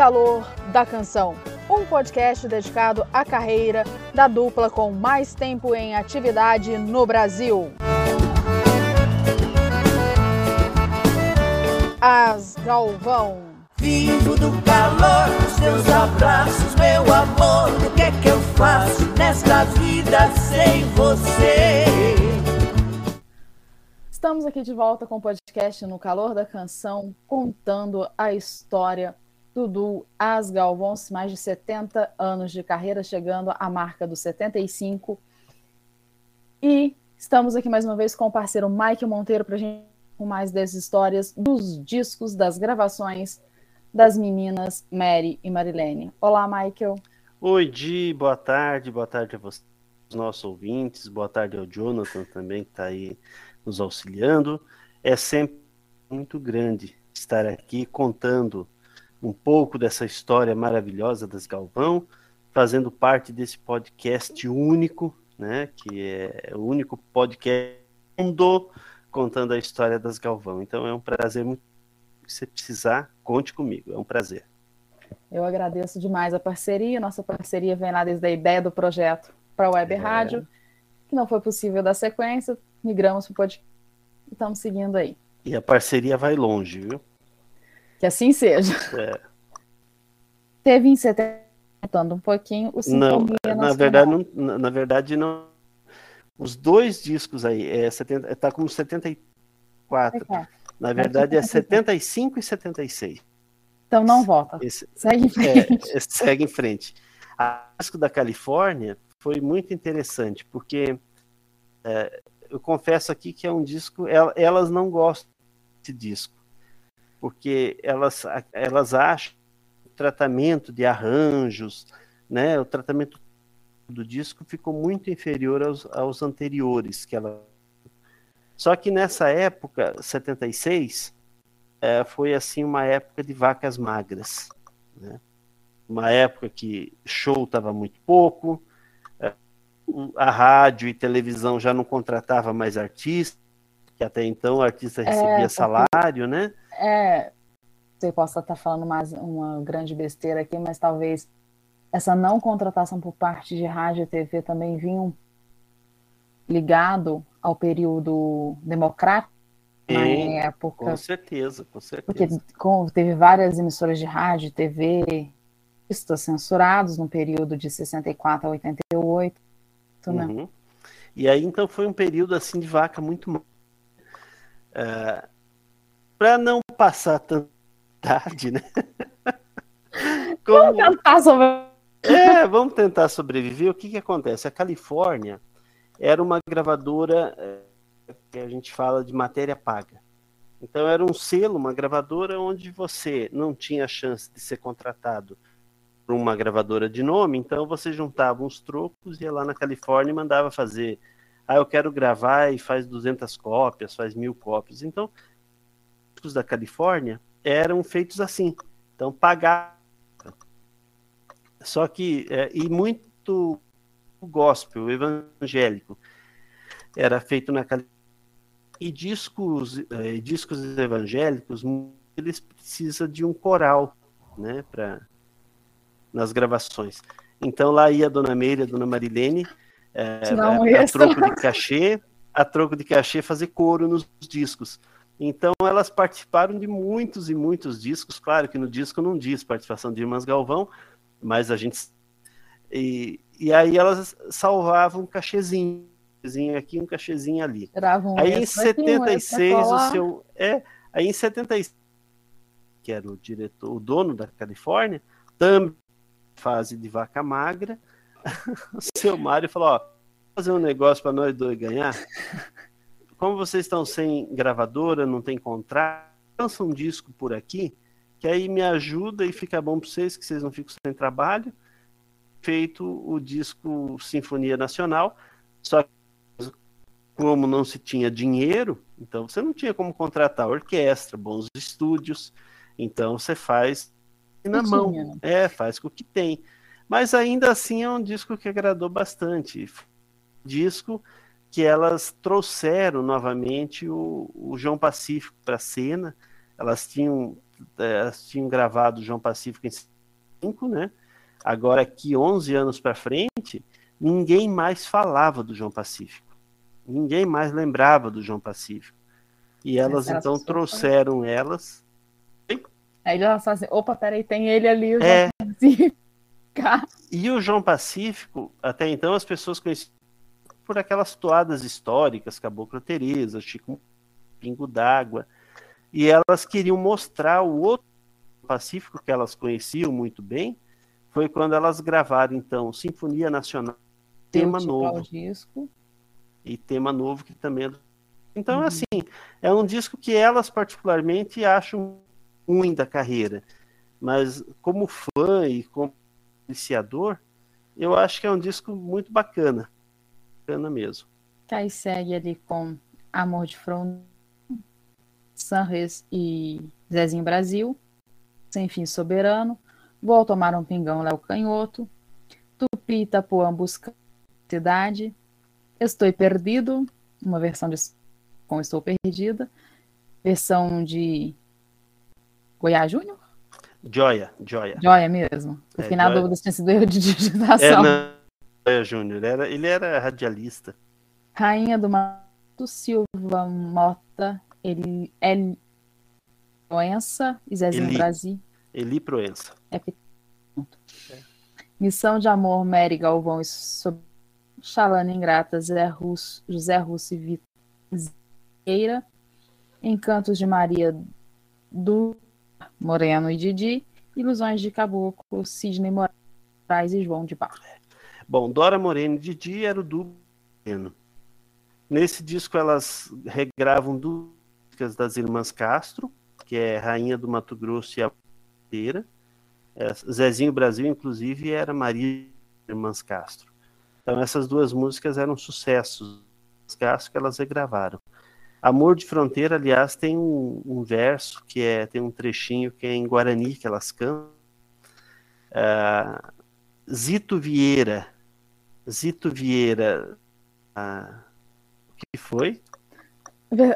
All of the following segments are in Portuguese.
Calor da Canção, um podcast dedicado à carreira da dupla com mais tempo em atividade no Brasil. As Galvão. Vivo do calor dos teus abraços, meu amor. O que é que eu faço nesta vida sem você? Estamos aqui de volta com o podcast No Calor da Canção, contando a história As Galvões, mais de 70 anos de carreira, chegando à marca dos 75. E estamos aqui mais uma vez com o parceiro Mike Monteiro para a gente com mais dessas histórias dos discos, das gravações das meninas Mary e Marilene. Olá, Michael. Oi, Di, boa tarde, boa tarde a vocês, nossos ouvintes, boa tarde ao Jonathan também, que está aí nos auxiliando. É sempre muito grande estar aqui contando um pouco dessa história maravilhosa das Galvão, fazendo parte desse podcast único, né, que é o único podcast do mundo contando a história das Galvão. Então é um prazer muito. Se você precisar, conte comigo. É um prazer. Eu agradeço demais a parceria. Nossa parceria vem lá desde a ideia do projeto para a Web é. Rádio, que não foi possível dar sequência. Migramos para o podcast e estamos seguindo aí. E a parceria vai longe, viu? Que assim seja. É. Teve em setembro, um pouquinho, o Não, na verdade, não, na verdade, não. Os dois discos aí, é 70, tá com 74. É. Na verdade, é 75 e 76. Então não volta. Esse, segue em frente. É, segue em frente. A disco da Califórnia foi muito interessante, porque é, eu confesso aqui que é um disco. Elas não gostam desse disco porque elas, elas acham o tratamento de arranjos, né, o tratamento do disco ficou muito inferior aos, aos anteriores que ela só que nessa época 76 é, foi assim uma época de vacas magras né? uma época que show estava muito pouco é, a rádio e televisão já não contratava mais artistas que até então o artista recebia é, salário né é, você possa estar falando mais uma grande besteira aqui, mas talvez essa não contratação por parte de rádio e TV também vinha ligado ao período democrático na época. Com certeza, com certeza. Porque com, teve várias emissoras de rádio e TV censurados no período de 64 a 88. Né? Uhum. E aí então foi um período assim de vaca muito uh, para não passar tanta tarde, né? Como... Vamos tentar sobreviver. É, vamos tentar sobreviver. O que, que acontece? A Califórnia era uma gravadora é, que a gente fala de matéria paga. Então era um selo, uma gravadora onde você não tinha chance de ser contratado por uma gravadora de nome, então você juntava uns trocos, ia lá na Califórnia e mandava fazer. Ah, eu quero gravar e faz 200 cópias, faz mil cópias. Então discos da Califórnia eram feitos assim. Então, pagar. Só que, é, e muito gospel, evangélico, era feito na Califórnia. E discos, é, discos evangélicos, eles precisam de um coral, né, para nas gravações. Então lá ia a Dona Meire, a Dona Marilene, é, a, a troco de cachê, a troco de cachê fazer coro nos discos. Então elas participaram de muitos e muitos discos. Claro que no disco não diz participação de Irmãs Galvão, mas a gente. E, e aí elas salvavam um cachezinho, um cachezinho aqui, um cachezinho ali. Um aí em 76 o seu. É, aí em 76, que era o diretor, o dono da Califórnia, também fase de vaca magra, seu Mário falou: ó, fazer um negócio para nós dois ganhar como vocês estão sem gravadora, não tem contrato, lança um disco por aqui que aí me ajuda e fica bom para vocês, que vocês não ficam sem trabalho. Feito o disco Sinfonia Nacional, só que como não se tinha dinheiro, então você não tinha como contratar orquestra, bons estúdios, então você faz na mão. Né? é, faz com o que tem. Mas ainda assim é um disco que agradou bastante. Disco que elas trouxeram novamente o, o João Pacífico para a cena. Elas tinham, é, elas tinham gravado o João Pacífico em 5, né? Agora que 11 anos para frente, ninguém mais falava do João Pacífico. Ninguém mais lembrava do João Pacífico. E elas então trouxeram elas. Aí elas falam assim, opa, peraí, tem ele ali, o é... João E o João Pacífico, até então as pessoas conheciam por aquelas toadas históricas, Caboclo Teresa, Chico Pingo d'Água, e elas queriam mostrar o outro Pacífico que elas conheciam muito bem, foi quando elas gravaram então Sinfonia Nacional, tema novo. Disco. E tema novo que também é... Então, uhum. assim, é um disco que elas particularmente acham ruim da carreira, mas como fã e como iniciador, eu acho que é um disco muito bacana bacana mesmo. Aí segue ali com Amor de Fronteira, Sanres e Zezinho Brasil, Sem Fim Soberano, Vou Tomar um Pingão, Léo Canhoto, Tupi Itapuã Busca Cidade, Estou Perdido, uma versão de com Estou Perdida, versão de Goiás Júnior? Joia, Joia. Joia mesmo. No é, final do tinha sido erro de digitação. É, não, Júnior, era, ele era radialista. Rainha do Mato Silva Mota, ele é Proença e Zezinho Eli, Brasil. Eli Proença. É, é. Missão de Amor, Mary Galvão e Sob... Xalana Ingrata, Zé Russo, José Russo e Vitor Vieira. Encantos de Maria do Moreno e Didi. Ilusões de Caboclo, Sidney Moraes e João de Barro. Bom, Dora Moreno e Didi era o duplo Nesse disco elas regravam duas das Irmãs Castro, que é Rainha do Mato Grosso e a. É, Zezinho Brasil, inclusive, era Maria Irmãs Castro. Então essas duas músicas eram sucessos Castro que elas regravaram. Amor de Fronteira, aliás, tem um, um, verso que é tem um trechinho que é em Guarani que elas cantam. Uh, Zito Vieira, Zito Vieira, ah, o que foi?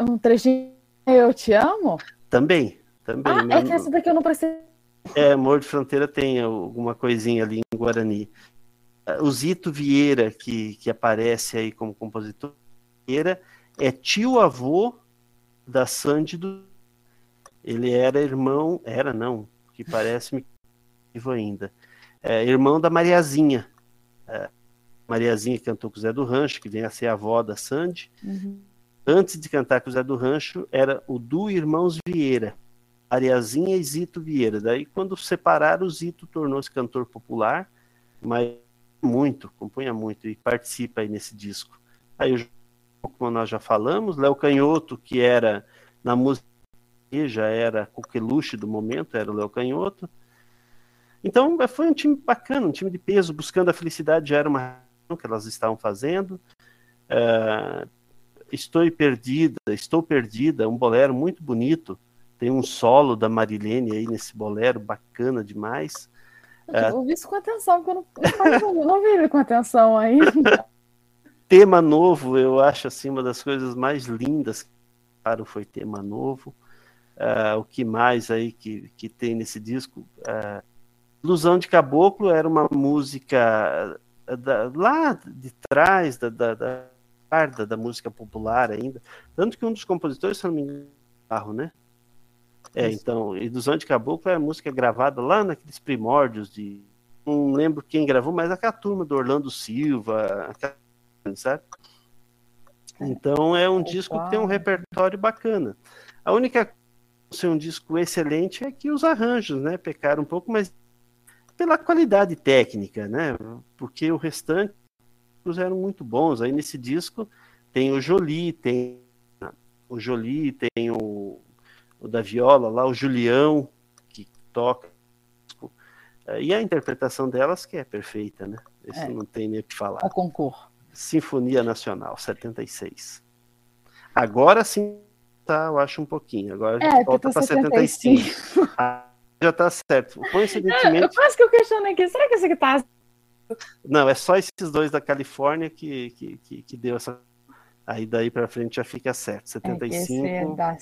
Um trechinho Eu Te Amo? Também, também. Ah, é que essa daqui eu não preciso. É, Amor de Fronteira tem alguma coisinha ali em Guarani. O Zito Vieira, que, que aparece aí como compositor, Vieira, é tio-avô da Sandy do... Ele era irmão, era não, que parece-me vivo ainda. É, irmão da Mariazinha. É, Mariazinha cantou com o Zé do Rancho, que vem a ser a avó da Sandy. Uhum. Antes de cantar com o Zé do Rancho, era o Du Irmãos Vieira, Mariazinha e Zito Vieira. Daí, quando separaram, o Zito tornou-se cantor popular, mas muito, compunha muito e participa aí nesse disco. Aí, como nós já falamos, Léo Canhoto, que era na música já era coqueluche do momento, era o Léo Canhoto. Então, foi um time bacana, um time de peso, buscando a felicidade já era uma que elas estavam fazendo. Uh, estou perdida, estou perdida, um bolero muito bonito. Tem um solo da Marilene aí nesse bolero, bacana demais. Eu ouvi isso com atenção, porque eu não, não, não vi ele com atenção aí. Tema novo, eu acho assim uma das coisas mais lindas. Claro, foi tema novo. Uh, o que mais aí que, que tem nesse disco? Uh, Ilusão de Caboclo era uma música da, lá de trás da, da, da, da, música popular ainda. Tanto que um dos compositores, se não me engano, Barro, né? É, então, Ilusão de Caboclo é música gravada lá naqueles primórdios de. Não lembro quem gravou, mas aquela turma do Orlando Silva, aquela, sabe? Então é um Opa. disco que tem um repertório bacana. A única ser um disco excelente é que os arranjos, né, pecaram um pouco, mas pela qualidade técnica, né? Porque o restante eram muito bons. Aí nesse disco tem o Jolie, tem o Jolie, tem o, o da viola lá, o Julião, que toca. E a interpretação delas que é perfeita, né? Isso É. não tem nem o que falar. A concor. Sinfonia Nacional, 76. Agora sim, tá, eu acho um pouquinho. Agora a gente É, porque volta para 75. 75. Ah, já tá certo. Eu Coincidentemente, quase que eu questionei aqui. Será que esse aqui tá. não, é só esses dois da Califórnia que, que, que, que deu essa. Aí daí para frente já fica certo. É, que esse 75. é da...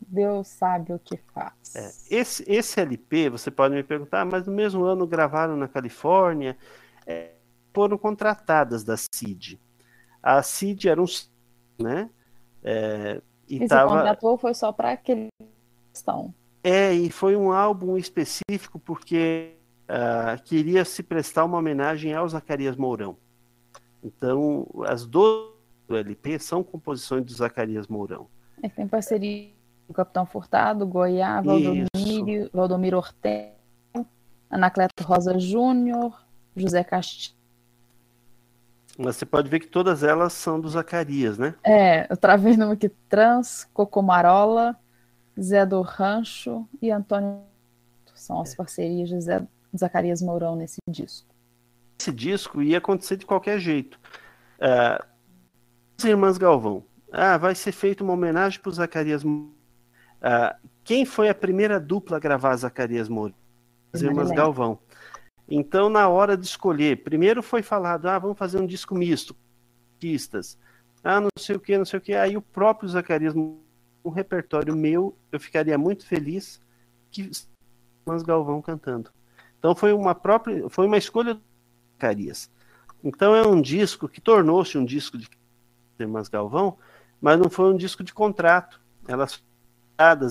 Deus sabe o que faz. É, esse, esse LP, você pode me perguntar, mas no mesmo ano gravaram na Califórnia, é, foram contratadas da CID. A CID era um, né? É, e Esse tava, contratou foi só para aquele questão. é, e foi um álbum específico porque ah, queria se prestar uma homenagem ao Zacarias Mourão. Então, as duas do LP são composições do Zacarias Mourão. É tem parceria com o Capitão Furtado, Goiá, Valdomiro, Valdomiro Ortega, Anacleto Rosa Júnior, José Castilho. Mas você pode ver que todas elas são do Zacarias, né? É, eu travei no aqui Trans, Cocomarola, Zé do Rancho e Antônio. São as parcerias de Zé Zacarias Mourão nesse disco. esse disco ia acontecer de qualquer jeito. Ah, as Irmãs Galvão. Ah, vai ser feita uma homenagem para o Zacarias Mourão. Ah, quem foi a primeira dupla a gravar Zacarias Mourão? As Irmãs. Galvão. Então, na hora de escolher, primeiro foi falado, ah, vamos fazer um disco misto, pistas. Ah, não sei o que, não sei o que. Aí o próprio Zacarias, um repertório meu, eu ficaria muito feliz que as Irmãs Galvão cantando. Então foi uma própria, foi uma escolha do Zacarias. Então é um disco que tornou-se um disco de Irmãs Galvão, mas não foi um disco de contrato. Elas foram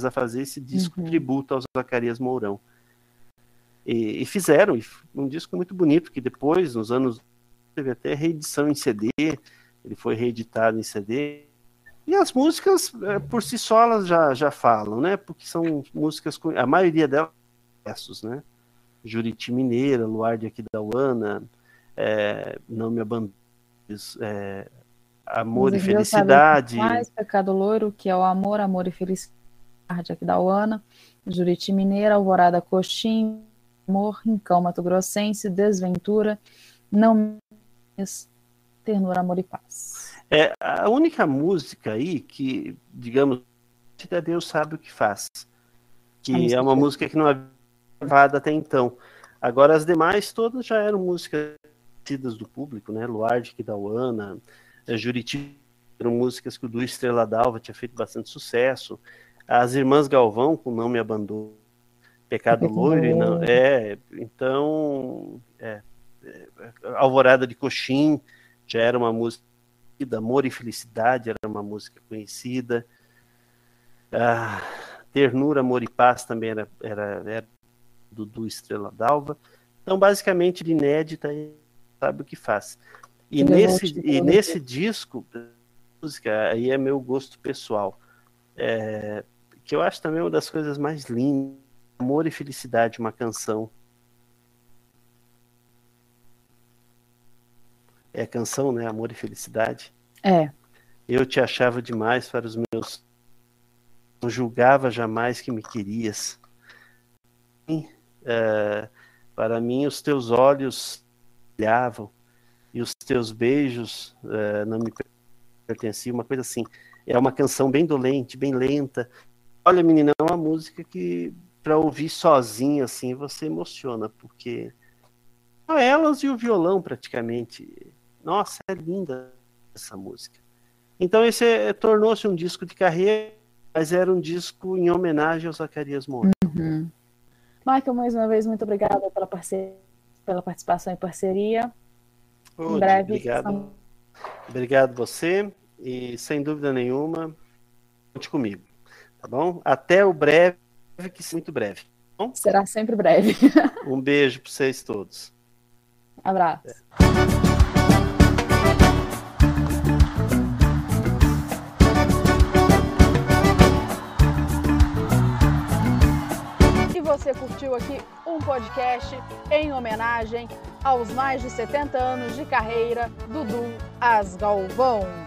a fazer esse disco Uhum. tributo ao Zacarias Mourão. E, e fizeram e um disco muito bonito, que depois, nos anos, teve até reedição em CD, ele foi reeditado em CD. E as músicas, eh, por si só, elas já, já falam, né? Porque são músicas, com, a maioria delas, versos, né? Juriti Mineira, Luar de Aquidauana, é, Não Me Abandones, é, Amor e Inclusive, Deus sabe o que Felicidade. faz, Pecado Loiro, que é o amor, amor e felicidade aqui da Uana, Juriti Mineira, Alvorada Coxim, Amor, Rincão Mato Grossense, Desventura, Não Ternura, Amor e Paz. É a única música aí que, digamos, Deus sabe o que faz. Que é uma que- música que não havia gravada até então. Agora as demais todas já eram músicas conhecidas do público, né? Luar de Quidauana, eh, Juriti, eram músicas que o Du Estrela d'Alva tinha feito bastante sucesso. As Irmãs Galvão, com Não Me Abandono, Pecado Loiro, não, é, então, é, é, Alvorada de Coxim já era uma música conhecida, Amor e Felicidade era uma música conhecida. Ah, Ternura, Amor e Paz também era, era, era do, do Estrela d'Alva. Então, basicamente, de inédita, sabe o que faz. E Ele nesse, levou o e nesse disco, música, aí é meu gosto pessoal, é, que eu acho também uma das coisas mais lindas, Amor e Felicidade, uma canção. É a canção, né? Amor e Felicidade. É, Eu te achava demais para os meus. Não julgava jamais que me querias. É, para mim, os teus olhos brilhavam e os teus beijos é, não me pertenciam. Uma coisa assim. É uma canção bem dolente, bem lenta. Olha, menina, é uma música que para ouvir sozinha assim você emociona, porque elas e o violão praticamente. Nossa, é linda essa música. Então esse é- tornou-se um disco de carreira, mas era um disco em homenagem ao Zacarias Moura. Michael, mais uma vez, muito obrigada pela, parce... pela participação e parceria. Em breve, Obrigado. estamos- Obrigado você e sem dúvida nenhuma, conte comigo, tá bom? Até o breve, que se muito breve. será sempre breve. Um beijo para vocês todos. Abraço. E você curtiu aqui um podcast em homenagem aos mais de 70 anos de carreira do Dudu As Galvão.